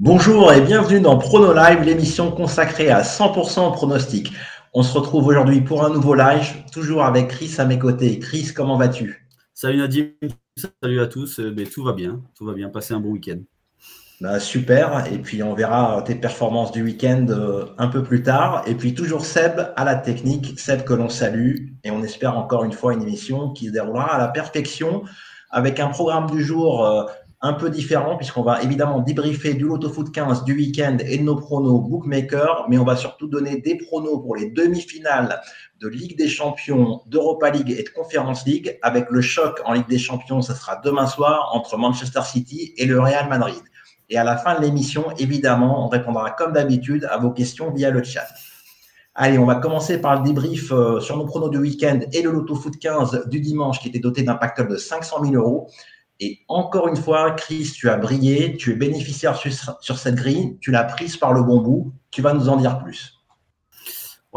Bonjour et bienvenue dans Prono Live, l'émission consacrée à 100% pronostic. On se retrouve aujourd'hui pour un nouveau live, toujours avec Chris à mes côtés. Chris, comment vas-tu? Salut Nadim, salut à tous. Mais tout va bien, tout va bien. Passez un bon week-end. Bah, super. Et puis on verra tes performances du week-end euh, un peu plus tard. Et puis toujours Seb à la technique, Seb que l'on salue. Et on espère encore une fois une émission qui se déroulera à la perfection avec un programme du jour euh, un peu différent, puisqu'on va évidemment débriefer du Loto Foot 15 du week-end et de nos pronos bookmaker, mais on va surtout donner des pronos pour les demi-finales de Ligue des Champions, d'Europa League et de Conference League, avec le choc en Ligue des Champions, ce sera demain soir entre Manchester City et le Real Madrid. Et à la fin de l'émission, évidemment, on répondra comme d'habitude à vos questions via le chat. Allez, on va commencer par le débrief euh, sur nos pronos du week-end et le Loto Foot 15 du dimanche qui était doté d'un pactole de 500 000 euros. Et encore une fois, Chris, tu as brillé, tu es bénéficiaire sur, cette grille, tu l'as prise par le bon bout. Tu vas nous en dire plus.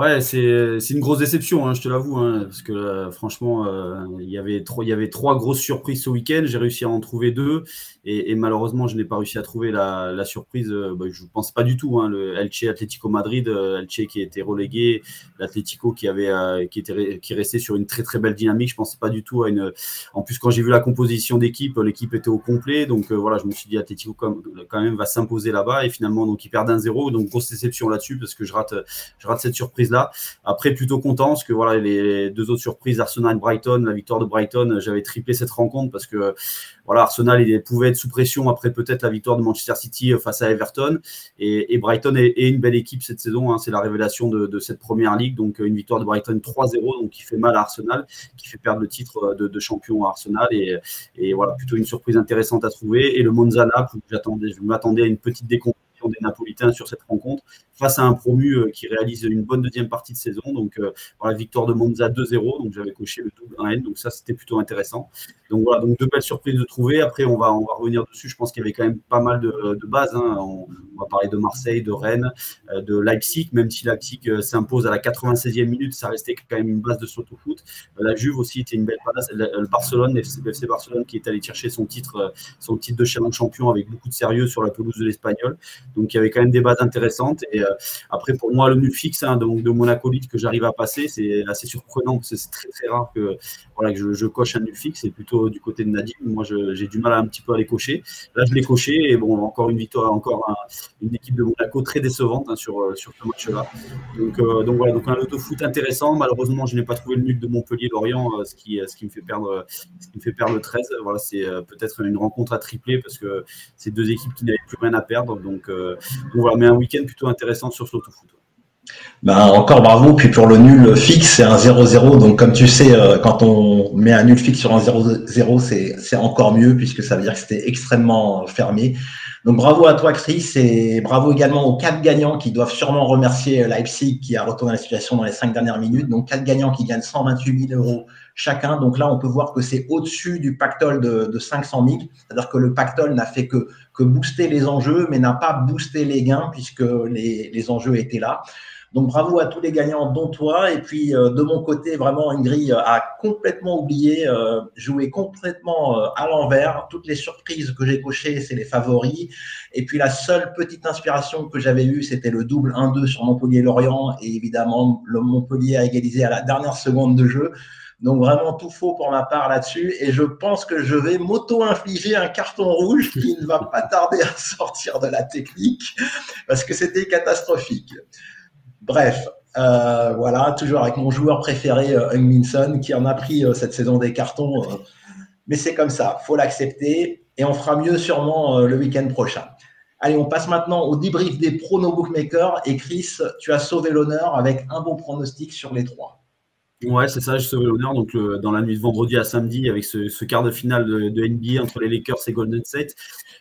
Ouais, c'est une grosse déception, hein, je te l'avoue, hein, parce que euh, franchement, euh, il, y avait trois grosses surprises ce week-end. J'ai réussi à en trouver deux, et, malheureusement, je n'ai pas réussi à trouver la, surprise. Euh, bah, je ne pense pas du tout. Hein, le Elche Atlético Madrid, Elche qui a été relégué, l'Atlético qui avait qui qui restait sur une très très belle dynamique. Je ne pensais pas du tout à une. En plus, quand j'ai vu la composition d'équipe, l'équipe était au complet, donc voilà, je me suis dit Atlético quand même va s'imposer là-bas, et finalement, donc ils perdent un zéro, donc grosse déception là-dessus parce que je rate je rate cette surprise Après, plutôt content parce que voilà, les deux autres surprises, Arsenal et Brighton, la victoire de Brighton, j'avais triplé cette rencontre parce que voilà, Arsenal il pouvait être sous pression après peut-être la victoire de Manchester City face à Everton. Et, Brighton est, une belle équipe cette saison. Hein. c'est la révélation de, cette première ligue. Donc une victoire de Brighton 3-0, donc qui fait mal à Arsenal, qui fait perdre le titre de, champion à Arsenal. Et, voilà, plutôt une surprise intéressante à trouver. Et le Monza Naples, je m'attendais à une petite décomposition des Napolitains sur cette rencontre face à un promu euh, qui réalise une bonne deuxième partie de saison. Donc euh, voilà, victoire de Monza 2-0, donc j'avais coché le double 1N, donc ça c'était plutôt intéressant. Donc voilà, donc deux belles surprises de trouver. Après on va on va revenir dessus. Je pense qu'il y avait quand même pas mal de, bases. Hein. On, va parler de Marseille, de Rennes, euh, de Leipzig, même si Leipzig s'impose à la 96e minute, ça restait quand même une base de soto foot. La Juve aussi était une belle base. Le Barcelone, FC Barcelone qui est allé chercher son titre son titre de champion avec beaucoup de sérieux sur la pelouse de l'Espagnol. Donc il y avait quand même des bases intéressantes. Et euh, après, pour moi, le nul fixe hein, donc de Monaco que j'arrive à passer, c'est assez surprenant parce que c'est très très rare que, voilà, que je, coche un nul fixe. C'est plutôt du côté de Nadim. Moi, j'ai du mal un petit peu à les cocher. Là, je l'ai coché. Et bon, encore une victoire, encore une équipe de Monaco très décevante hein, sur, euh, sur ce match-là. Donc, euh, donc voilà, donc un auto foot intéressant. Malheureusement, je n'ai pas trouvé le nul de Montpellier-Lorient, ce, qui, ce, qui me fait perdre, ce me fait perdre le 13. Voilà, c'est peut-être une rencontre à tripler parce que c'est deux équipes qui n'avaient plus rien à perdre. Donc, donc voilà, mais un week-end plutôt intéressant sur ce foot. Ben, encore bravo. Puis pour le nul fixe, c'est un 0-0. Donc, comme tu sais, euh, quand on met un nul fixe sur un 0-0, c'est encore mieux puisque ça veut dire que c'était extrêmement fermé. Donc, bravo à toi, Chris, et bravo également aux quatre gagnants qui doivent sûrement remercier Leipzig qui a retourné la situation dans les cinq dernières minutes. Donc, quatre gagnants qui gagnent 128 000 euros chacun. Donc là, on peut voir que c'est au-dessus du pactole de, de 500 000. C'est-à-dire que le pactole n'a fait que, que booster les enjeux, mais n'a pas boosté les gains puisque les, les enjeux étaient là. Donc bravo à tous les gagnants, dont toi. Et puis euh, de mon côté, vraiment, grille a complètement oublié, euh, joué complètement euh, à l'envers. Toutes les surprises que j'ai cochées, c'est les favoris. Et puis la seule petite inspiration que j'avais eue, c'était le double 1-2 sur Montpellier-Lorient. Et évidemment, le Montpellier a égalisé à la dernière seconde de jeu. Donc vraiment tout faux pour ma part là-dessus. Et je pense que je vais m'auto-infliger un carton rouge qui ne va pas tarder à sortir de la technique parce que c'était catastrophique. Bref, euh, voilà, toujours avec mon joueur préféré, euh, Minson, qui en a pris euh, cette saison des cartons. Mais c'est comme ça, faut l'accepter. Et on fera mieux sûrement le week-end prochain. Allez, on passe maintenant au débrief des pronos bookmakers. Et Chris, tu as sauvé l'honneur avec un bon pronostic sur les trois. Ouais, c'est ça, je sauvé l'honneur. Donc, dans la nuit de vendredi à samedi, avec ce, quart de finale de, NBA entre les Lakers et Golden State,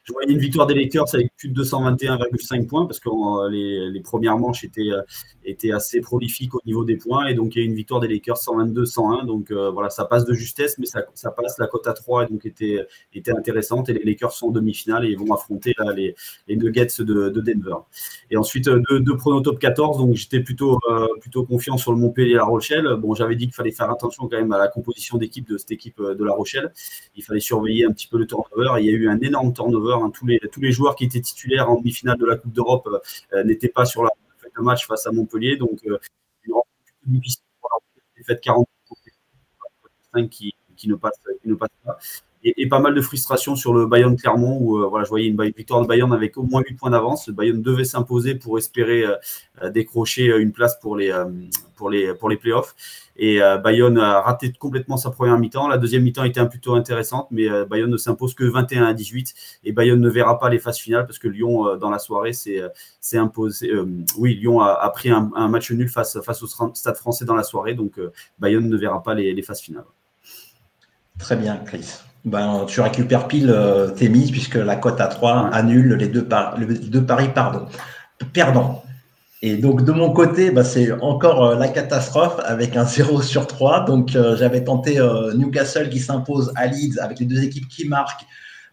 je voyais une victoire des Lakers avec plus de 221,5 points parce que euh, les, premières manches étaient, euh, étaient assez prolifiques au niveau des points. Et donc, il y a une victoire des Lakers 122-101. Donc, euh, voilà, ça passe de justesse, mais ça, passe. La cote à 3 donc, était, était intéressante. Et les Lakers sont en demi-finale et vont affronter les, Nuggets de, Denver. Et ensuite, deux, deux pronos top 14. Donc, j'étais plutôt, plutôt confiant sur le Montpellier et la Rochelle. Bon, j'avais j'avais dit qu'il fallait faire attention quand même à la composition d'équipe de cette équipe de La Rochelle. Il fallait surveiller un petit peu le turnover. Il y a eu un énorme turnover. Hein. Tous, les, tous les joueurs qui étaient titulaires en demi-finale de la Coupe d'Europe n'étaient pas sur la fête de match face à Montpellier. Donc, une difficile pour la fait 40 qui, qui, ne passe, qui ne passe pas et, pas mal de frustration sur le Bayern Clermont où euh, voilà, je voyais une victoire de Bayern avec au moins 8 points d'avance. Le Bayern devait s'imposer pour espérer euh, euh, décrocher une place pour les, pour les, pour les playoffs. Et Bayern a raté complètement sa première mi-temps. La deuxième mi-temps était plutôt intéressante, mais Bayern ne s'impose que 21 à 18. Et Bayern ne verra pas les phases finales parce que Lyon, dans la soirée, s'est imposé. oui, Lyon a, pris un, match nul face, face au Stade français dans la soirée. Donc Bayern ne verra pas les, les phases finales. Très bien, Chris ben, tu récupères pile euh, tes mises puisque la cote à 3 annule les deux, deux paris pardon, perdants. Et donc de mon côté, ben, c'est encore euh, la catastrophe avec un 0 sur 3. Donc euh, j'avais tenté Newcastle qui s'impose à Leeds avec les deux équipes qui marquent.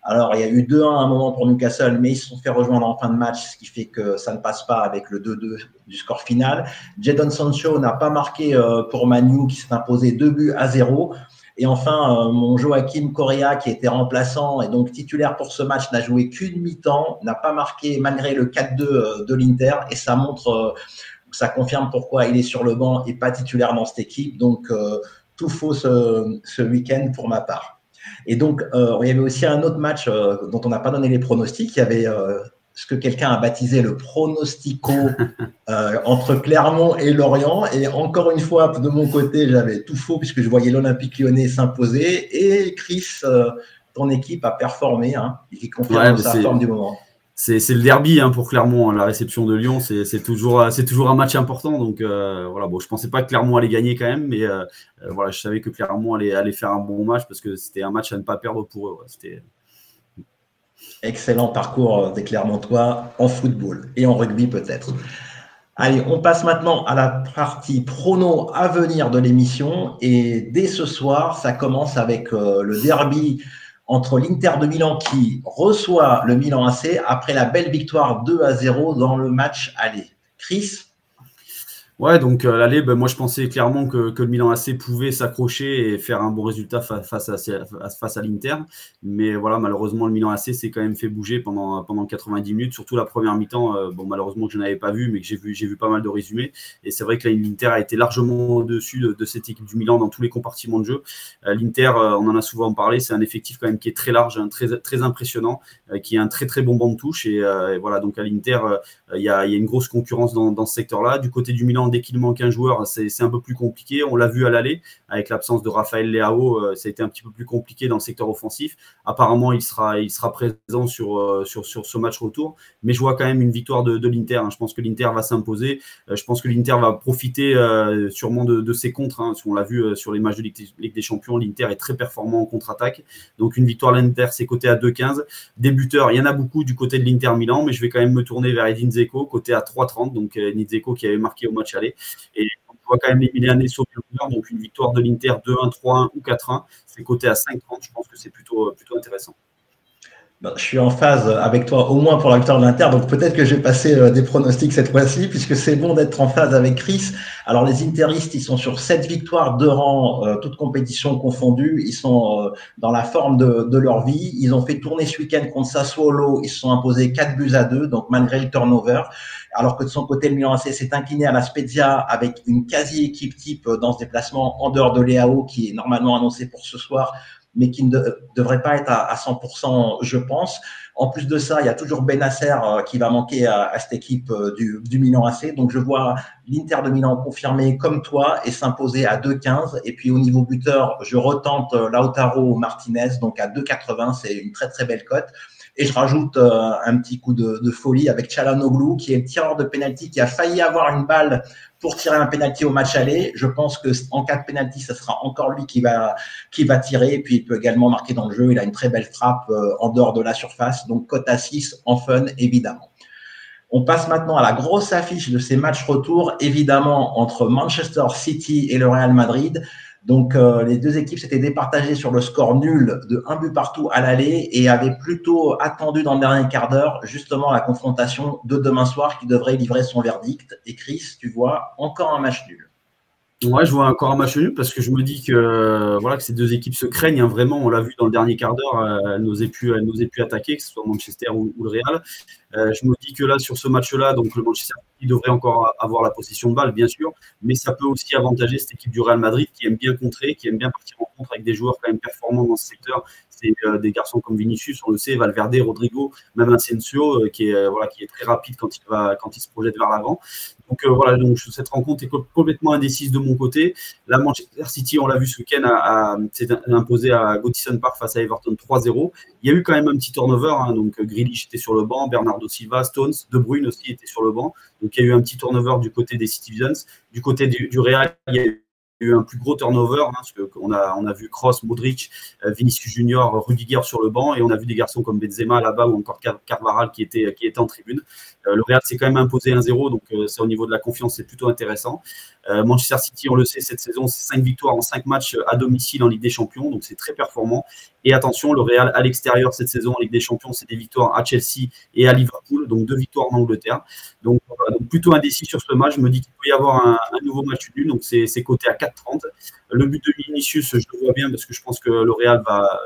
Alors il y a eu 2-1 à un moment pour Newcastle, mais ils se sont fait rejoindre en fin de match, ce qui fait que ça ne passe pas avec le 2-2 du score final. Jadon Sancho n'a pas marqué pour Manu qui s'est imposé 2 buts à 0. Et enfin, euh, mon Joachim Correa, qui était remplaçant et donc titulaire pour ce match, n'a joué qu'une mi-temps, n'a pas marqué malgré le 4-2 euh, de l'Inter. Et ça montre, euh, ça confirme pourquoi il est sur le banc et pas titulaire dans cette équipe. Donc, tout faux ce, week-end pour ma part. Et donc, il y avait aussi un autre match dont on n'a pas donné les pronostics. Il y avait ce que quelqu'un a baptisé le pronostico euh, entre Clermont et Lorient. Et encore une fois, de mon côté, j'avais tout faux puisque je voyais l'Olympique lyonnais s'imposer. Et Chris, euh, ton équipe a performé. Hein, il confirme sa forme du moment. C'est le derby hein, pour Clermont, hein, la réception de Lyon, c'est toujours, toujours un match important. Donc euh, voilà, bon, je pensais pas que Clermont allait gagner quand même, mais voilà, je savais que Clermont allait, allait faire un bon match parce que c'était un match à ne pas perdre pour eux. C'était Excellent parcours euh, des Clermontois en football et en rugby peut-être. Allez, on passe maintenant à la partie prono à venir de l'émission. Et dès ce soir, ça commence avec euh, le derby entre l'Inter de Milan qui reçoit le Milan AC après la belle victoire 2 à 0 dans le match aller. Chris Ouais, donc euh, l'aller, ben, moi je pensais clairement que, que, le Milan AC pouvait s'accrocher et faire un bon résultat face à, face à l'Inter. Mais voilà, malheureusement, le Milan AC s'est quand même fait bouger pendant, pendant 90 minutes, surtout la première mi-temps. Euh, bon, malheureusement que je n'avais pas vu, mais que j'ai vu, vu pas mal de résumés. Et c'est vrai que l'Inter a été largement au-dessus de, cette équipe du Milan dans tous les compartiments de jeu. Euh, L'Inter, euh, on en a souvent parlé, c'est un effectif quand même qui est très large, hein, très, très impressionnant, qui a un très très bon banc de touche. Et, voilà, donc à l'Inter, il y a, y, a, une grosse concurrence dans ce secteur-là. Du côté du Milan, dès qu'il manque un joueur, c'est un peu plus compliqué. On l'a vu à l'aller, avec l'absence de Raphaël Leao, euh, ça a été un petit peu plus compliqué dans le secteur offensif. Apparemment, il sera, il sera présent sur, euh, sur, sur ce match retour, mais je vois quand même une victoire de, l'Inter. Hein. Je pense que l'Inter va s'imposer. Euh, je pense que l'Inter va profiter sûrement de, ses contres. Hein. On l'a vu sur les matchs de Ligue des Champions, l'Inter est très performant en contre-attaque. Donc une victoire de l'Inter, c'est côté à 2-15. Débuteurs, il y en a beaucoup du côté de l'Inter Milan, mais je vais quand même me tourner vers Edin Zeko, côté à 3-30. Donc Edin Zeko qui avait marqué au match Et on voit quand même les sur le donc une victoire de l'Inter 2-1, 3-1 ou 4-1, c'est coté à 5-30. Je pense que c'est plutôt, plutôt intéressant. Je suis en phase avec toi, au moins pour la victoire de l'Inter. Donc peut-être que j'ai passé euh, des pronostics cette fois-ci, puisque c'est bon d'être en phase avec Chris. Alors les Interistes, ils sont sur 7 victoires de rang, euh, toutes compétitions confondues. Ils sont euh, dans la forme de, de, leur vie. Ils ont fait tourner ce week-end contre Sassuolo. Ils se sont imposés 4 buts à 2, donc malgré le turnover. Alors que de son côté, le Milan AC s'est incliné à la Spezia avec une quasi-équipe type dans ce déplacement en dehors de Léao, qui est normalement annoncé pour ce soir mais qui ne devrait pas être à, 100%, je pense. En plus de ça, il y a toujours Benasser euh, qui va manquer à, cette équipe euh, du, Milan AC. Donc, je vois l'Inter de Milan confirmer comme toi et s'imposer à 2,15. Et puis, au niveau buteur, je retente euh, Lautaro Martinez, donc à 2,80. C'est une très, très belle cote. Et je rajoute un petit coup de, de folie avec Chalanoglu, qui est le tireur de pénalty, qui a failli avoir une balle pour tirer un penalty au match aller. Je pense que en cas de penalty, ce sera encore lui qui va qui va tirer. Puis il peut également marquer dans le jeu. Il a une très belle frappe euh, en dehors de la surface. Donc cote à 6 en fun évidemment. On passe maintenant à la grosse affiche de ces matchs retour, évidemment entre Manchester City et le Real Madrid. Donc, euh, les deux équipes s'étaient départagées sur le score nul de un but partout à l'aller et avaient plutôt attendu dans le dernier quart d'heure justement la confrontation de demain soir qui devrait livrer son verdict. Et Chris, tu vois, encore un match nul. Ouais, je vois encore un match nul parce que je me dis que voilà que ces deux équipes se craignent hein, vraiment. On l'a vu dans le dernier quart d'heure, euh, elles n'osaient plus, plus attaquer, que ce soit Manchester ou, le Real. Euh, je me dis que là sur ce match-là, donc le Manchester City devrait encore avoir la possession de balle, bien sûr, mais ça peut aussi avantager cette équipe du Real Madrid qui aime bien contrer, qui aime bien partir en contre avec des joueurs quand même performants dans ce secteur. Euh, des garçons comme Vinicius, on le sait, Valverde, Rodrigo, même Asensio, qui est voilà qui est très rapide quand il va quand il se projette vers l'avant. Donc euh, voilà, donc cette rencontre est complètement indécise de mon côté. La Manchester City, on l'a vu ce week-end, s'est imposé à Goodison Park face à Everton 3-0. Il y a eu quand même un petit turnover, hein, donc Grealish était sur le banc, Bernardo Silva, Stones, De Bruyne aussi était sur le banc. Donc il y a eu un petit turnover du côté des Citizens. Du côté du, du Real, il y a eu eu un plus gros turnover, hein, parce qu'on a, on a vu Cross, Modric, euh, Vinicius Junior, Rudiger sur le banc, et on a vu des garçons comme Benzema là-bas ou encore Carvaral qui était, qui était en tribune. Euh, le Real s'est quand même imposé 1-0, donc euh, c'est au niveau de la confiance, c'est plutôt intéressant. Manchester City, on le sait, cette saison, c'est 5 victoires en 5 matchs à domicile en Ligue des Champions, donc c'est très performant. Et attention, le Real à l'extérieur cette saison en Ligue des Champions, c'est des victoires à Chelsea et à Liverpool, donc deux victoires en Angleterre. Donc, plutôt indécis sur ce match. Je me dis qu'il peut y avoir un, nouveau match nul, donc c'est coté à 4,30. Le but de Vinicius, je le vois bien parce que je pense que le Real va,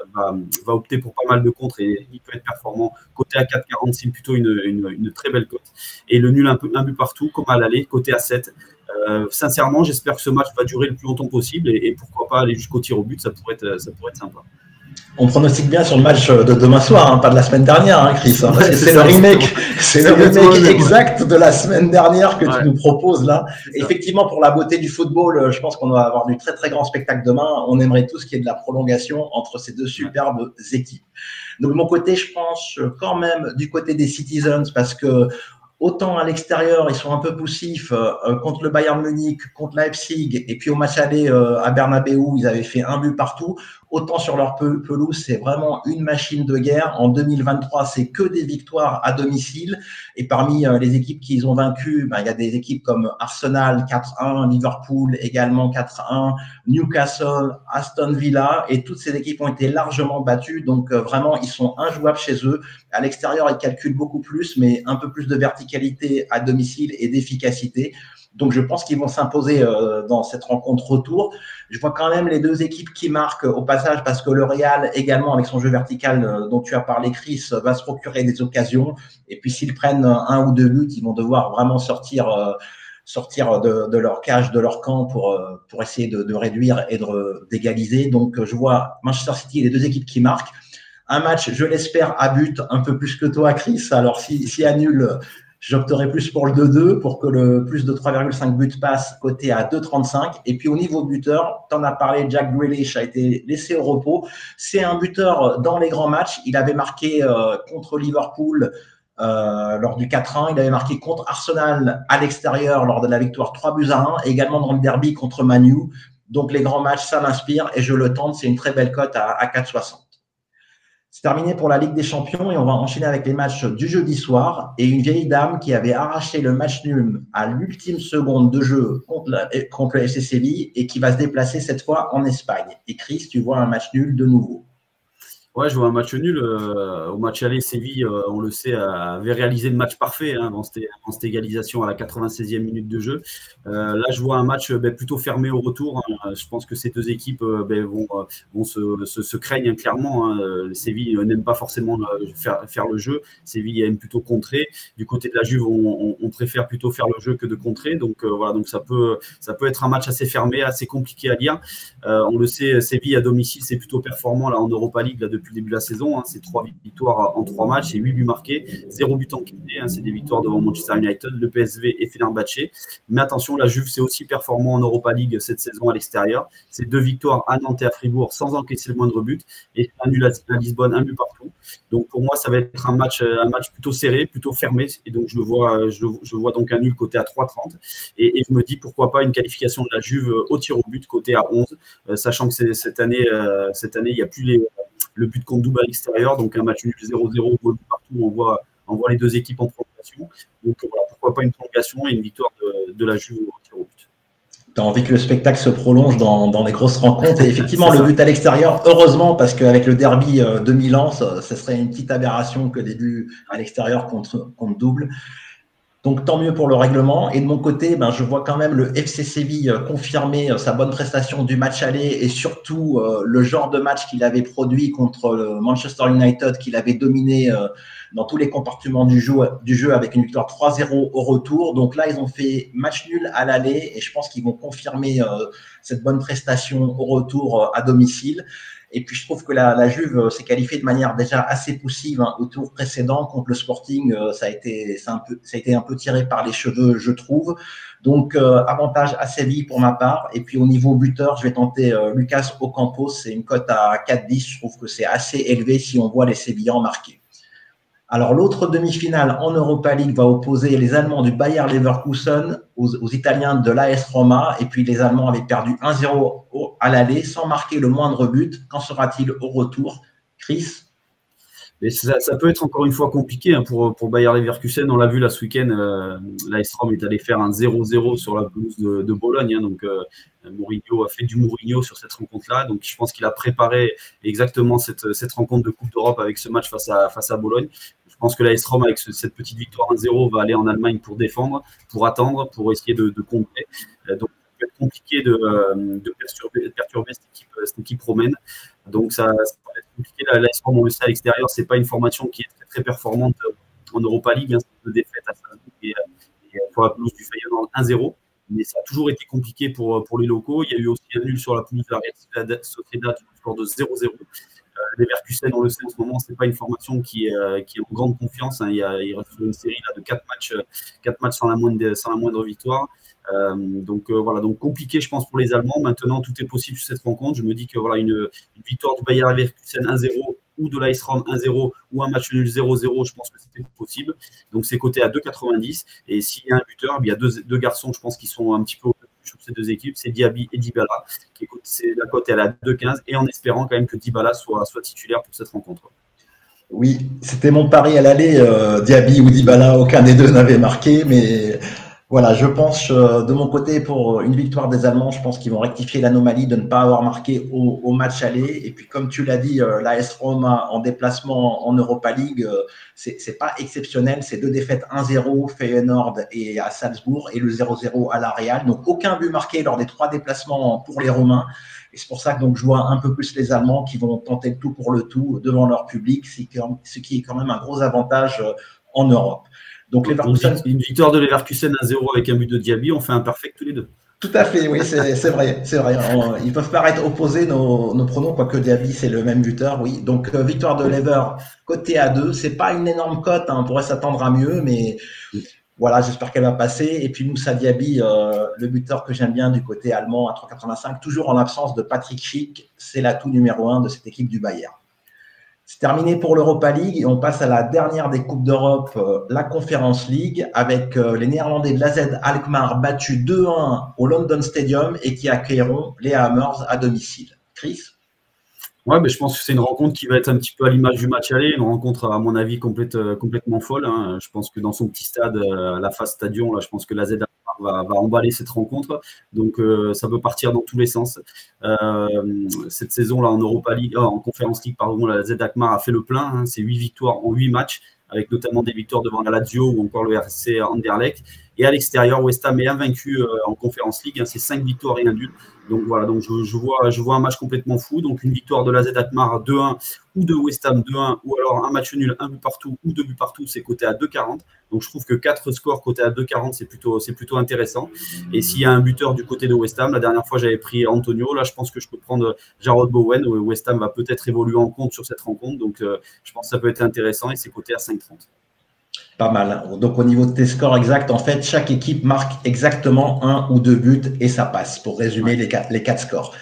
opter pour pas mal de contres et il peut être performant. Côté à 4,40, c'est plutôt une, très belle cote. Et le nul un, peu, un but partout, comme à l'aller, côté à 7. Euh, sincèrement, j'espère que ce match va durer le plus longtemps possible et, pourquoi pas aller jusqu'au tir au but, ça pourrait être sympa. On pronostique bien sur le match de demain soir, hein, pas de la semaine dernière, hein, Chris. Hein, c'est le remake, c'est le remake exact de la semaine dernière que tu nous proposes là. Effectivement, pour la beauté du football, euh, je pense qu'on va avoir du très très grand spectacle demain. On aimerait tous qu'il y ait de la prolongation entre ces deux superbes équipes. Donc de mon côté, je pense quand même du côté des Citizens parce que Autant à l'extérieur, ils sont un peu poussifs euh, euh, contre le Bayern Munich, contre Leipzig, et puis au match aller euh, à Bernabeu, ils avaient fait un but partout. Autant sur leur pelouse, c'est vraiment une machine de guerre. En 2023, c'est que des victoires à domicile. Et parmi les équipes qu'ils ont vaincues, ben, il y a des équipes comme Arsenal 4-1, Liverpool également 4-1, Newcastle, Aston Villa, et toutes ces équipes ont été largement battues. Donc vraiment, ils sont injouables chez eux. À l'extérieur, ils calculent beaucoup plus, mais un peu plus de verticalité à domicile et d'efficacité. Donc, je pense qu'ils vont s'imposer euh, dans cette rencontre retour. Je vois quand même les deux équipes qui marquent au passage parce que le Real, également avec son jeu vertical euh, dont tu as parlé, Chris, va se procurer des occasions. Et puis, s'ils prennent un ou deux buts, ils vont devoir vraiment sortir, euh, de, leur cage, de leur camp pour, essayer de, réduire et d'égaliser. Donc, je vois Manchester City les deux équipes qui marquent. Un match, je l'espère, à but un peu plus que toi, Chris. Alors, si, si annule, J'opterai plus pour le 2-2 pour que le plus de 3,5 buts passe côté à 2,35. Et puis au niveau buteur, tu en as parlé, Jack Grealish a été laissé au repos. C'est un buteur dans les grands matchs. Il avait marqué euh, contre Liverpool euh, lors du 4-1. Il avait marqué contre Arsenal à l'extérieur lors de la victoire 3 buts à 1. également dans le derby contre Manu. Donc les grands matchs, ça m'inspire et je le tente. C'est une très belle cote à, à 4,60. C'est terminé pour la Ligue des Champions et on va enchaîner avec les matchs du jeudi soir. Et une vieille dame qui avait arraché le match nul à l'ultime seconde de jeu contre, le FC et qui va se déplacer cette fois en Espagne. Et Chris, tu vois un match nul de nouveau. Ouais, je vois un match nul. Euh, au match aller, Séville, euh, on le sait, avait réalisé le match parfait hein, dans, cette, égalisation à la 96e minute de jeu. Euh, là, je vois un match ben, plutôt fermé au retour. Hein. Je pense que ces deux équipes ben, vont, vont se, se, craignent clairement. Hein. Séville n'aime pas forcément faire, faire, le jeu. Séville aime plutôt contrer. Du côté de la Juve, on, on, préfère plutôt faire le jeu que de contrer. Donc voilà, donc ça peut, ça peut être un match assez fermé, assez compliqué à lire. on le sait, Séville à domicile, c'est plutôt performant là en Europa League là, depuis le début de la saison. Hein, c'est trois victoires en trois matchs et huit buts marqués, zéro but encaissé. Hein, c'est des victoires devant Manchester United, le PSV et Fenerbahce. Mais attention, la Juve, c'est aussi performant en Europa League cette saison à l'extérieur. C'est deux victoires à Nantes et à Fribourg sans encaisser le moindre but et un nul à Lisbonne, un but partout. Donc pour moi, ça va être un match, un match plutôt serré, plutôt fermé. Et donc je vois, je, vois donc un nul côté à 3,30. Et, et je me dis pourquoi pas une qualification de la Juve au tir au but côté à 11, euh, sachant que cette année, euh, cette année, il n'y a plus les, le but contre double à l'extérieur, donc un match nul 0-0, partout, on voit, on voit les deux équipes en prolongation. Donc voilà, pourquoi pas une prolongation et une victoire de, la Juve au but. Tu as envie que le spectacle se prolonge dans, dans les grosses rencontres. Et effectivement, le but à l'extérieur, heureusement, parce qu'avec le derby euh, de Milan, ce serait une petite aberration que des buts à l'extérieur contre, contre double. Donc tant mieux pour le règlement. Et de mon côté, ben, je vois quand même le FC Séville euh, confirmer euh, sa bonne prestation du match aller et surtout euh, le genre de match qu'il avait produit contre le Manchester United, qu'il avait dominé dans tous les compartiments du jeu, du jeu avec une victoire 3-0 au retour. Donc là, ils ont fait match nul à l'aller et je pense qu'ils vont confirmer cette bonne prestation au retour à domicile. Et puis je trouve que la, la Juve euh, s'est qualifiée de manière déjà assez poussive hein, au tour précédent contre le Sporting. Euh, ça a été, un peu, ça a été un peu tiré par les cheveux, je trouve. Donc euh, avantage à Séville pour ma part. Et puis au niveau buteur, je vais tenter Lucas Ocampos. C'est une cote à 4-10. Je trouve que c'est assez élevé si on voit les Sévillans marqués. Alors l'autre demi-finale en Europa League va opposer les Allemands du Bayer Leverkusen aux, Italiens de l'AS Roma. Et puis les Allemands avaient perdu 1-0 à l'aller sans marquer le moindre but. Qu'en sera-t-il au retour? Chris? Mais ça, peut être encore une fois compliqué hein, pour, pour Bayer Leverkusen. On l'a vu là ce week-end, euh, l'AS Roma est allé faire un 0-0 sur la pelouse de, Bologne. Hein. donc euh, Mourinho a fait du Mourinho sur cette rencontre-là. Donc je pense qu'il a préparé exactement cette, cette rencontre de Coupe d'Europe avec ce match face à, face à Bologne. Je pense que la Roma, avec cette petite victoire 1-0, va aller en Allemagne pour défendre, pour attendre, pour essayer de, de contrer. Euh, donc, peut être compliqué de, euh, perturber, cette, équipe, cette équipe romaine. Donc, ça, va être compliqué. La, Roma, on le sait à l'extérieur, ce n'est pas une formation qui est très, très performante en Europa League. Hein, c'est une défaite à et, et pour la pelouse du Feyenoord 1-0 mais ça a toujours été compliqué pour, pour les locaux. Il y a eu aussi un nul sur la pelouse de la Sociedad, score de 0-0 les Verkusen, on le sait en ce moment, c'est pas une formation qui est, euh, qui est en grande confiance. Hein. Il, y a, une série de 4 matchs, euh, quatre matchs sans, la moindre, victoire. Euh, donc voilà, donc compliqué, je pense, pour les Allemands. Maintenant, tout est possible sur cette rencontre. Je me dis que voilà, une, victoire du Bayern Leverkusen 1-0 ou de l'Ice 1-0 ou un match nul 0-0, je pense que c'était possible. Donc c'est coté à 2,90. Et s'il y a un buteur, il y a deux, deux garçons, je pense, qui sont un petit peu sur ces deux équipes, c'est Diaby et Dybala. Qui c'est la cote à la 2,15 et en espérant quand même que Dybala soit, titulaire pour cette rencontre. Oui, c'était mon pari à l'aller. Euh, Diaby ou Dybala, aucun des deux n'avait marqué, mais voilà, je pense euh, de mon côté pour une victoire des Allemands, je pense qu'ils vont rectifier l'anomalie de ne pas avoir marqué au, match aller. Et puis comme tu l'as dit, euh, l'AS Roma en déplacement en Europa League, euh, c'est pas exceptionnel. C'est deux défaites 1-0 Feyenoord et à Salzbourg et le 0-0 à la Real. Donc aucun but marqué lors des trois déplacements pour les Romains. Et c'est pour ça que donc je vois un peu plus les Allemands qui vont tenter le tout pour le tout devant leur public, ce qui est quand même un gros avantage en Europe. Donc Une victoire de Leverkusen à 0 avec un but de Diaby, on fait un perfect tous les deux. Tout à fait, oui, c'est vrai, c'est vrai. ils peuvent paraître opposés nos, nos pronoms, quoique Diaby c'est le même buteur, oui. Donc euh, victoire de Lever côté à 2, c'est pas une énorme cote, hein, on pourrait s'attendre à mieux, mais voilà, j'espère qu'elle va passer. Et puis Moussa Diaby, euh, le buteur que j'aime bien du côté allemand à 3,85, toujours en l'absence de Patrick Schick, c'est l'atout numéro 1 de cette équipe du Bayern. C'est terminé pour l'Europa League et on passe à la dernière des Coupes d'Europe, euh, la Conference League, avec euh, les Néerlandais de l'AZ Alkmaar battus 2-1 au London Stadium et qui accueilleront les Hammers à domicile. Chris? Ouais, mais je pense que c'est une rencontre qui va être un petit peu à l'image du match aller, une rencontre à mon avis complète, euh, complètement folle. Hein. Je pense que dans son petit stade, la face stadion, là, je pense que l'AZ va, emballer cette rencontre. Donc euh, ça peut partir dans tous les sens. Euh, cette saison là en Europa League, euh, en Conférence League, pardon, la Z a fait le plein. Hein. c'est 8 victoires en 8 matchs, avec notamment des victoires devant la Lazio ou encore le RC Anderlecht. Et à l'extérieur, West Ham est invaincu en Conférence League. Hein. c'est 5 victoires et un nul. Donc voilà, donc je, vois, je vois un match complètement fou. Donc une victoire de la Z Atmar 2-1 ou de West Ham 2-1 ou alors un match nul, un but partout ou deux buts partout, c'est coté à 2,40. Donc je trouve que 4 scores cotés à 2,40, c'est plutôt, c'est plutôt intéressant. Et s'il y a un buteur du côté de West Ham, la dernière fois j'avais pris Antonio, là je pense que je peux prendre Jarrod Bowen. West Ham va peut-être évoluer en compte sur cette rencontre. Donc euh, je pense que ça peut être intéressant et c'est coté à 5,30. Pas mal. Donc au niveau de tes scores exacts, en fait, chaque équipe marque exactement un ou deux buts et ça passe, pour résumer les, quatre, scores.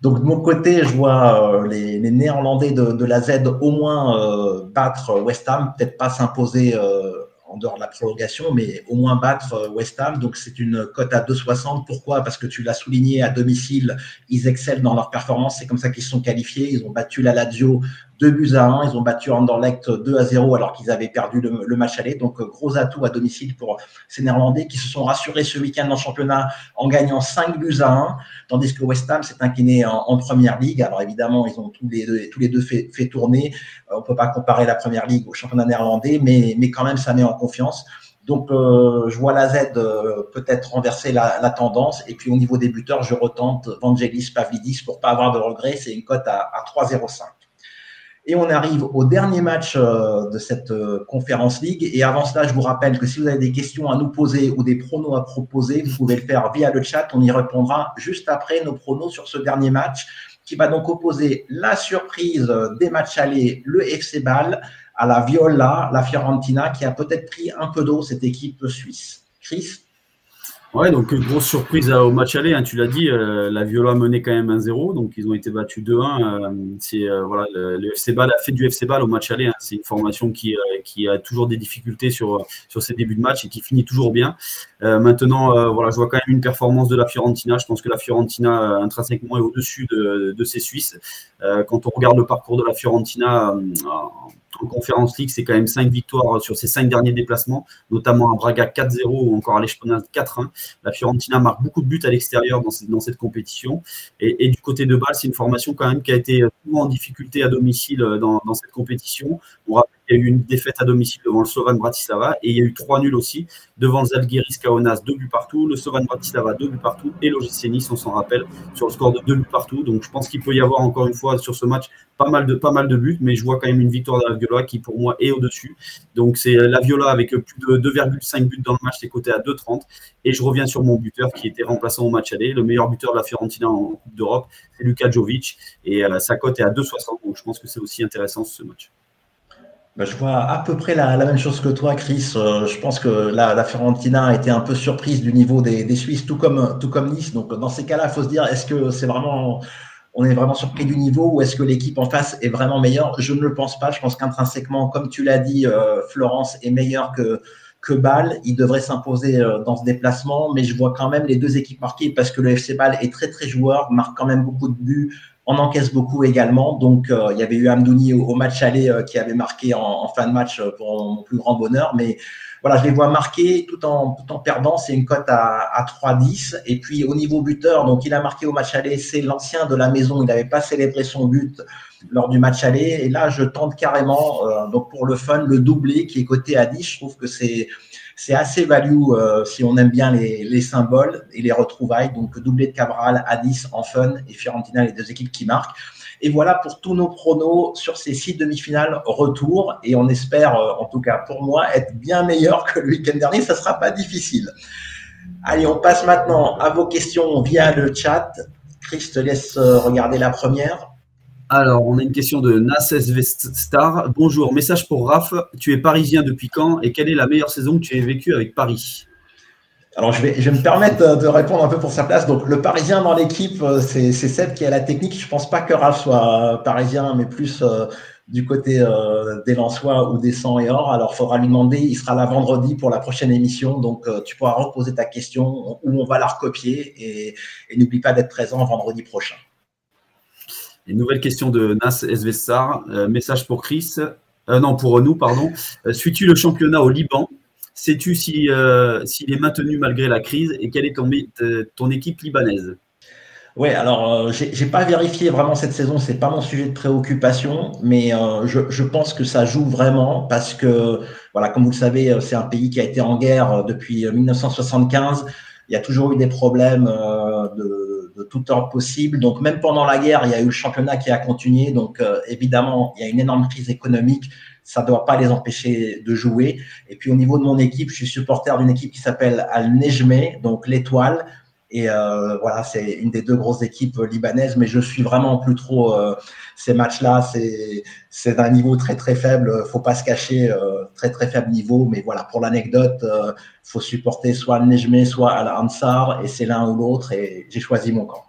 Donc de mon côté, je vois euh, les, Néerlandais de, la Z au moins euh, battre West Ham, peut-être pas s'imposer euh, en dehors de la prolongation, mais au moins battre West Ham. Donc c'est une cote à 2,60. Pourquoi? Parce que tu l'as souligné à domicile, ils excellent dans leur performance. C'est comme ça qu'ils sont qualifiés. Ils ont battu la Lazio 2 buts à 1. Ils ont battu Anderlecht 2 à 0 alors qu'ils avaient perdu le, match aller. Donc, gros atout à domicile pour ces Néerlandais qui se sont rassurés ce week-end le championnat en gagnant 5 buts à 1, tandis que West Ham s'est incliné en, première ligue. Alors, évidemment, ils ont tous les deux, tous les deux fait, tourner. On ne peut pas comparer la première ligue au championnat néerlandais, mais, mais quand même, ça met en confiance. Donc, je vois la Z peut-être renverser la, tendance. Et puis, au niveau des buteurs, je retente Vangelis Pavlidis pour pas avoir de regrets. C'est une cote à, à 3,05. Et on arrive au dernier match euh, de cette euh, conférence ligue. Et avant cela, je vous rappelle que si vous avez des questions à nous poser ou des pronos à proposer, vous pouvez le faire via le chat. On y répondra juste après nos pronos sur ce dernier match qui va donc opposer la surprise des matchs allés, le FC Ball, à la Viola, la Fiorentina, qui a peut-être pris un peu d'eau, cette équipe suisse. Chris? Ouais, donc grosse surprise au match aller, hein, tu l'as dit, euh, la Viola menait quand même 1-0, donc ils ont été battus 2-1. Euh, c'est euh, voilà, le, FC Ball a fait du FC Ball au match aller. Hein. c'est une formation qui, qui a toujours des difficultés sur sur ses débuts de match et qui finit toujours bien. maintenant, voilà, je vois quand même une performance de la Fiorentina. Je pense que la Fiorentina intrinsèquement est au-dessus de, de ces Suisses. quand on regarde le parcours de la Fiorentina en Conférence League, c'est quand même 5 victoires sur ses 5 derniers déplacements, notamment à Braga 4-0 ou encore à l'Esplanade 4-1. La Fiorentina marque beaucoup de buts à l'extérieur dans, cette compétition. Et, du côté de Bâle, c'est une formation quand même qui a été souvent en difficulté à domicile dans, dans cette compétition. On rappelle il y a eu une défaite à domicile devant le Slovan Bratislava et il y a eu trois nuls aussi devant le Zalgiris deux buts partout, le Slovan Bratislava, deux buts partout et l'OGC Nice, on s'en rappelle, sur le score de deux buts partout. Donc je pense qu'il peut y avoir encore une fois sur ce match pas mal de, pas mal de buts, mais je vois quand même une victoire de la Viola qui pour moi est au-dessus. Donc c'est la Viola avec plus de 2,5 buts dans le match, c'est coté à 2,30. Et je reviens sur mon buteur qui était remplaçant au match aller, le meilleur buteur de la Fiorentina en Coupe d'Europe, c'est Luka Jovic et euh, sa cote à 2,60. Donc je pense que c'est aussi intéressant ce match. Bah, je vois à peu près la, même chose que toi, Chris. Euh, je pense que la, la, Fiorentina a été un peu surprise du niveau des, Suisses, tout comme, tout comme Nice. Donc, dans ces cas-là, il faut se dire, est-ce que c'est vraiment, on est vraiment surpris du niveau ou est-ce que l'équipe en face est vraiment meilleure? Je ne le pense pas. Je pense qu'intrinsèquement, comme tu l'as dit, euh, Florence est meilleure que, que Bâle. Il devrait s'imposer euh, dans ce déplacement, mais je vois quand même les deux équipes marquées parce que le FC Bâle est très, très joueur, marque quand même beaucoup de buts on encaisse beaucoup également. Donc, euh, il y avait eu Amdouni au, match aller euh, qui avait marqué en, fin de match euh, pour mon plus grand bonheur. Mais voilà, je les vois marquer tout en, tout en perdant. C'est une cote à, à 3-10. Et puis, au niveau buteur, donc il a marqué au match aller. C'est l'ancien de la maison. Il n'avait pas célébré son but lors du match aller. Et là, je tente carrément, donc pour le fun, le doublé qui est coté à 10. Je trouve que c'est c'est assez value euh, si on aime bien les, symboles et les retrouvailles. Donc, doublé de Cabral, en fun et Fiorentina, les deux équipes qui marquent. Et voilà pour tous nos pronos sur ces six demi-finales retour. Et on espère, euh, en tout cas pour moi, être bien meilleur que le week-end dernier. Ça sera pas difficile. Allez, on passe maintenant à vos questions via le chat. Chris te laisse euh, regarder la première. Alors, on a une question de SV Star. Bonjour, message pour Raph. Tu es parisien depuis quand et quelle est la meilleure saison que tu aies vécue avec Paris? Alors, je vais, me permettre de répondre un peu pour sa place. Donc, le Parisien dans l'équipe, c'est Seb qui a la technique. Je ne pense pas que Raph soit parisien, mais plus euh, du côté euh, des Lensois ou des 100 et or. Alors, faudra lui demander. Il sera là vendredi pour la prochaine émission. Donc, euh, tu pourras reposer ta question ou on va la recopier. Et n'oublie pas d'être présent vendredi prochain. Une nouvelle question de Nas Svessar. Euh, message pour Chris. Euh, non, pour nous, pardon. Euh, suis-tu le championnat au Liban? Sais-tu s'il est maintenu malgré la crise et quelle est ton, ton équipe libanaise? Oui, alors je j'ai pas vérifié vraiment cette saison, c'est pas mon sujet de préoccupation, mais je, je, pense que ça joue vraiment parce que voilà, comme vous le savez, c'est un pays qui a été en guerre depuis 1975. Il y a toujours eu des problèmes de de toute ordre possible. Donc même pendant la guerre, il y a eu le championnat qui a continué. Donc euh, évidemment, il y a une énorme crise économique. Ça ne doit pas les empêcher de jouer. Et puis au niveau de mon équipe, je suis supporter d'une équipe qui s'appelle Al Nejme, donc l'étoile. Et euh, voilà, c'est une des deux grosses équipes libanaises, mais je suis vraiment plus trop euh, ces matchs-là. C'est d'un niveau très très faible. Faut pas se cacher, euh, très très faible niveau. Mais voilà, pour l'anecdote, faut supporter soit Al Nejme, soit Al Ansar, et c'est l'un ou l'autre. Et j'ai choisi mon camp.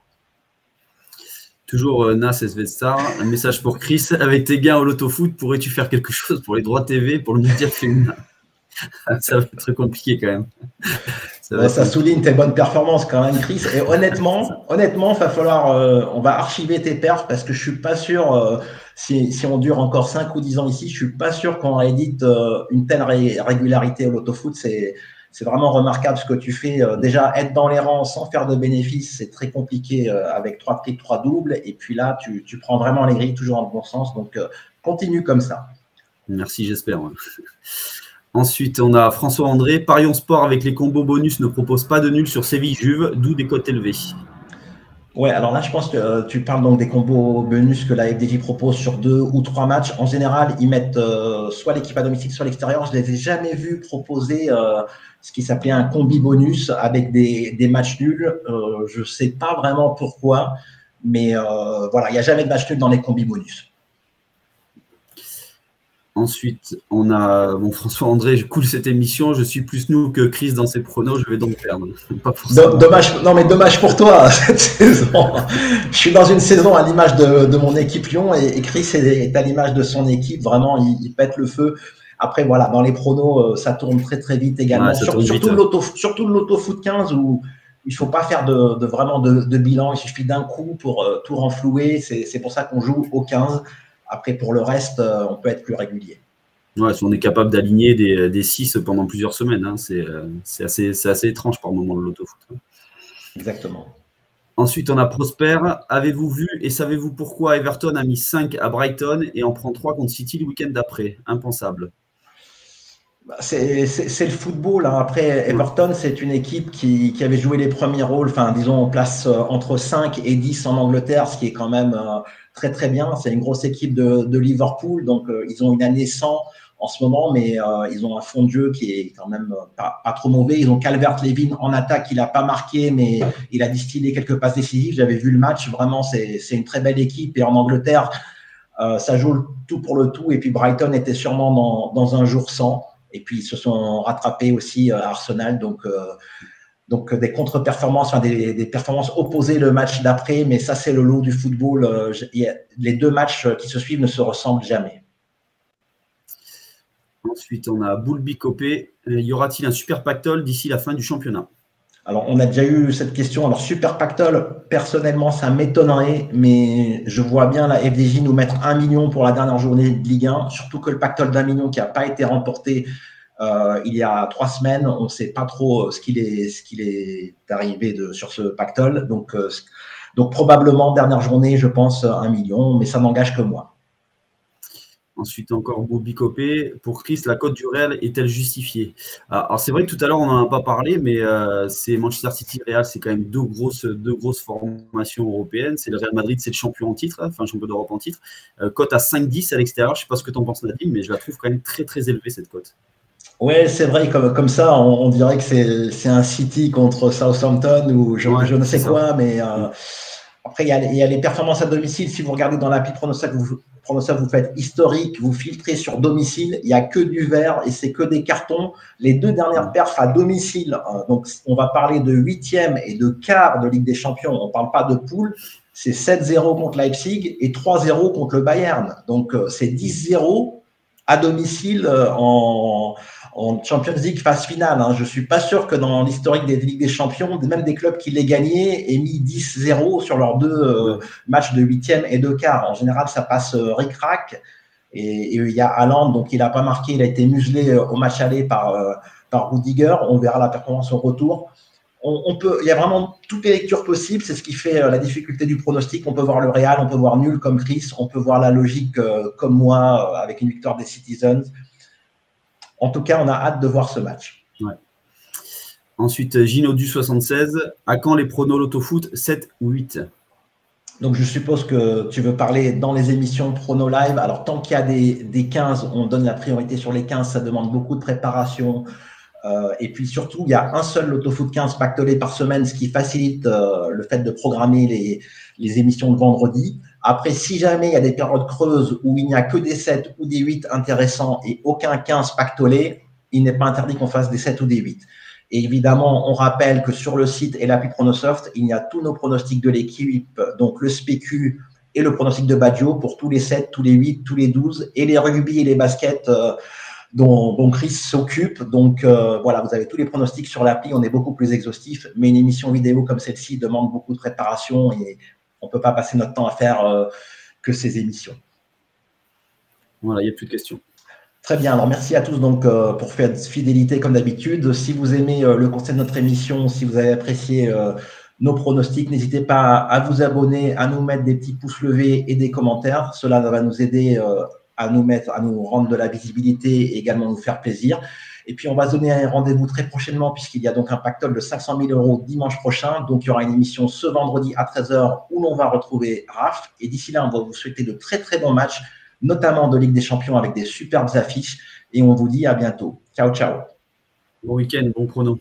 Toujours Nas Svetstar, un message pour Chris. Avec tes gains au loto foot, pourrais-tu faire quelque chose pour les droits TV, pour le média féminin Ça va être compliqué quand même. Ça, souligne tes bonnes performances quand même, Chris. Et honnêtement, honnêtement, va falloir, euh, on va archiver tes perfs parce que je suis pas sûr, euh, si, si, on dure encore 5 ou 10 ans ici, je suis pas sûr qu'on réédite euh, une telle régularité au loto-foot. C'est, c'est vraiment remarquable ce que tu fais. déjà, être dans les rangs sans faire de bénéfices, c'est très compliqué avec trois clics, trois doubles. Et puis là, tu, tu prends vraiment les grilles toujours dans le bon sens. Donc, continue comme ça. Merci, j'espère. Ensuite, on a François André. Parion Sport avec les combos bonus ne propose pas de nul sur Séville-Juve, d'où des cotes élevées. Ouais, alors là, je pense que euh, tu parles donc des combos bonus que la FDJ propose sur deux ou trois matchs. En général, ils mettent euh, soit l'équipe à domicile, soit l'extérieur. Je ne les ai jamais vus proposer euh, ce qui s'appelait un combi bonus avec des, des matchs nuls. je ne sais pas vraiment pourquoi, mais voilà, il n'y a jamais de match nul dans les combis bonus. Ensuite, on a bon, François André, je coule cette émission. Je suis plus nous que Chris dans ses pronos. Je vais donc perdre. Dommage, non mais dommage pour toi cette saison. Je suis dans une saison à l'image de, mon équipe Lyon et, Chris est, à l'image de son équipe. Vraiment, il, pète le feu. Après, voilà, dans les pronos, euh, ça tourne très très vite également. surtout, l'auto, surtout le loto foot 15 où il faut pas faire de, vraiment de, bilan. Il suffit d'un coup pour euh, tout renflouer. C'est pour ça qu'on joue au 15. Après, pour le reste, euh, on peut être plus régulier. Ouais, si on est capable d'aligner des, des 6 pendant plusieurs semaines, hein, euh, c'est assez, assez, étrange par moment de l'autofoot. Hein. Exactement. Ensuite, on a Prosper. Avez-vous vu et savez-vous pourquoi Everton a mis 5 à Brighton et en prend 3 contre City le week-end d'après? Impensable. Bah, c'est le football. Hein. Après, Everton, c'est une équipe qui, qui, avait joué les premiers rôles, enfin, disons, en place euh, entre 5 et 10 en Angleterre, ce qui est quand même très très bien. C'est une grosse équipe de, Liverpool, donc euh, ils ont une année sans en ce moment, mais euh, ils ont un fond de jeu qui est quand même euh, pas, trop mauvais. Ils ont Calvert-Levin en attaque, il n'a pas marqué, mais il a distillé quelques passes décisives. J'avais vu le match, vraiment, c'est une très belle équipe. Et en Angleterre, ça joue tout pour le tout. Et puis Brighton était sûrement dans, dans un jour sans. Et puis ils se sont rattrapés aussi à Arsenal. Donc donc euh, des contre-performances, enfin des, performances opposées le match d'après, mais ça c'est le lot du football. Euh, les deux matchs euh, qui se suivent ne se ressemblent jamais. Ensuite, on a Boulby Copé. Y aura-t-il un super pactole d'ici la fin du championnat? Alors, on a déjà eu cette question. Alors, super pactole, personnellement, ça m'étonnerait, mais je vois bien la FDJ nous mettre un million pour la dernière journée de Ligue 1, surtout que le pactole d'un million qui n'a pas été remporté euh, il y a trois semaines, on ne sait pas trop euh, ce qu'il est, arrivé sur ce pactole. Donc, euh, donc probablement dernière journée, je pense un million, mais ça n'engage que moi. Ensuite, encore Bobby Copé. Pour Chris, la cote du Real est-elle justifiée? Ah, Alors, c'est vrai que tout à l'heure, on n'en a pas parlé, mais c'est Manchester City Real, c'est quand même deux grosses, deux grosses formations européennes. C'est le Real Madrid, c'est le champion en titre, enfin champion d'Europe en titre. cote à 5-10 à l'extérieur. Je ne sais pas ce que tu en penses, Nadine, mais je la trouve quand même très, très élevée, cette cote. Ouais, c'est vrai, comme, comme ça, on, dirait que c'est un City contre Southampton ou je, je ne sais quoi, mais euh, après, il y, a, il y, a, les performances à domicile. Si vous regardez dans l'appli Pronostat, vous, Pronostat, vous faites historique, vous filtrez sur domicile, il n'y a que du vert et c'est que des cartons. Les deux dernières perfs à domicile, euh, donc on va parler de huitième et de quart de Ligue des Champions, on ne parle pas de poule, c'est 7-0 contre Leipzig et 3-0 contre le Bayern. Donc euh, c'est 10-0 à domicile en en Champions League phase finale. Hein. Je ne suis pas sûr que dans l'historique des Ligues des Champions, même des clubs qui l'aient gagné aient mis 10-0 sur leurs deux euh, matchs de huitième et de quart. En général, ça passe euh, ric-rac. Et, il y a Haaland, donc il n'a pas marqué, il a été muselé euh, au match aller par, par Rudiger. On verra la performance au retour. On, peut, il y a vraiment toutes les lectures possibles. C'est ce qui fait la difficulté du pronostic. On peut voir le Real, on peut voir nul comme Chris, on peut voir la logique comme moi avec une victoire des Citizens. En tout cas, on a hâte de voir ce match. Ensuite, Gino du 76. À quand les pronos l'autofoot? 7 ou 8 donc, je suppose que tu veux parler dans les émissions Prono Live. Alors, tant qu'il y a des, 15, on donne la priorité sur les 15. Ça demande beaucoup de préparation. Euh, et puis surtout, il y a un seul l'autofoot 15 pactolé par semaine, ce qui facilite euh, le fait de programmer les, les émissions de vendredi. Après, si jamais il y a des périodes creuses où il n'y a que des 7 ou des 8 intéressants et aucun 15 pactolé, il n'est pas interdit qu'on fasse des 7 ou des 8. Et évidemment, on rappelle que sur le site et l'appli Pronosoft, il y a tous nos pronostics de l'équipe, donc le SPQ et le pronostic de Badio pour tous les 7, tous les 8, tous les 12, et les rugby et les baskets euh, dont, Chris s'occupe. Donc euh, voilà, vous avez tous les pronostics sur l'appli, on est beaucoup plus exhaustif, mais une émission vidéo comme celle-ci demande beaucoup de préparation et on ne peut pas passer notre temps à faire euh, que ces émissions. Voilà, il n'y a plus de questions. Très bien, alors merci à tous donc euh, pour faire fidélité comme d'habitude. Si vous aimez euh, le conseil de notre émission, si vous avez apprécié nos pronostics, n'hésitez pas à vous abonner, à nous mettre des petits pouces levés et des commentaires. Cela va nous aider à nous mettre, à nous rendre de la visibilité et également nous faire plaisir. Et puis, on va se donner un rendez-vous très prochainement puisqu'il y a donc un pactole de 500 000 euros dimanche prochain. Donc, il y aura une émission ce vendredi à 13h où l'on va retrouver Raph. Et d'ici là, on va vous souhaiter de très, très bons matchs, notamment de Ligue des Champions avec des superbes affiches. Et on vous dit à bientôt. Ciao, ciao. Bon week-end, bon pronom.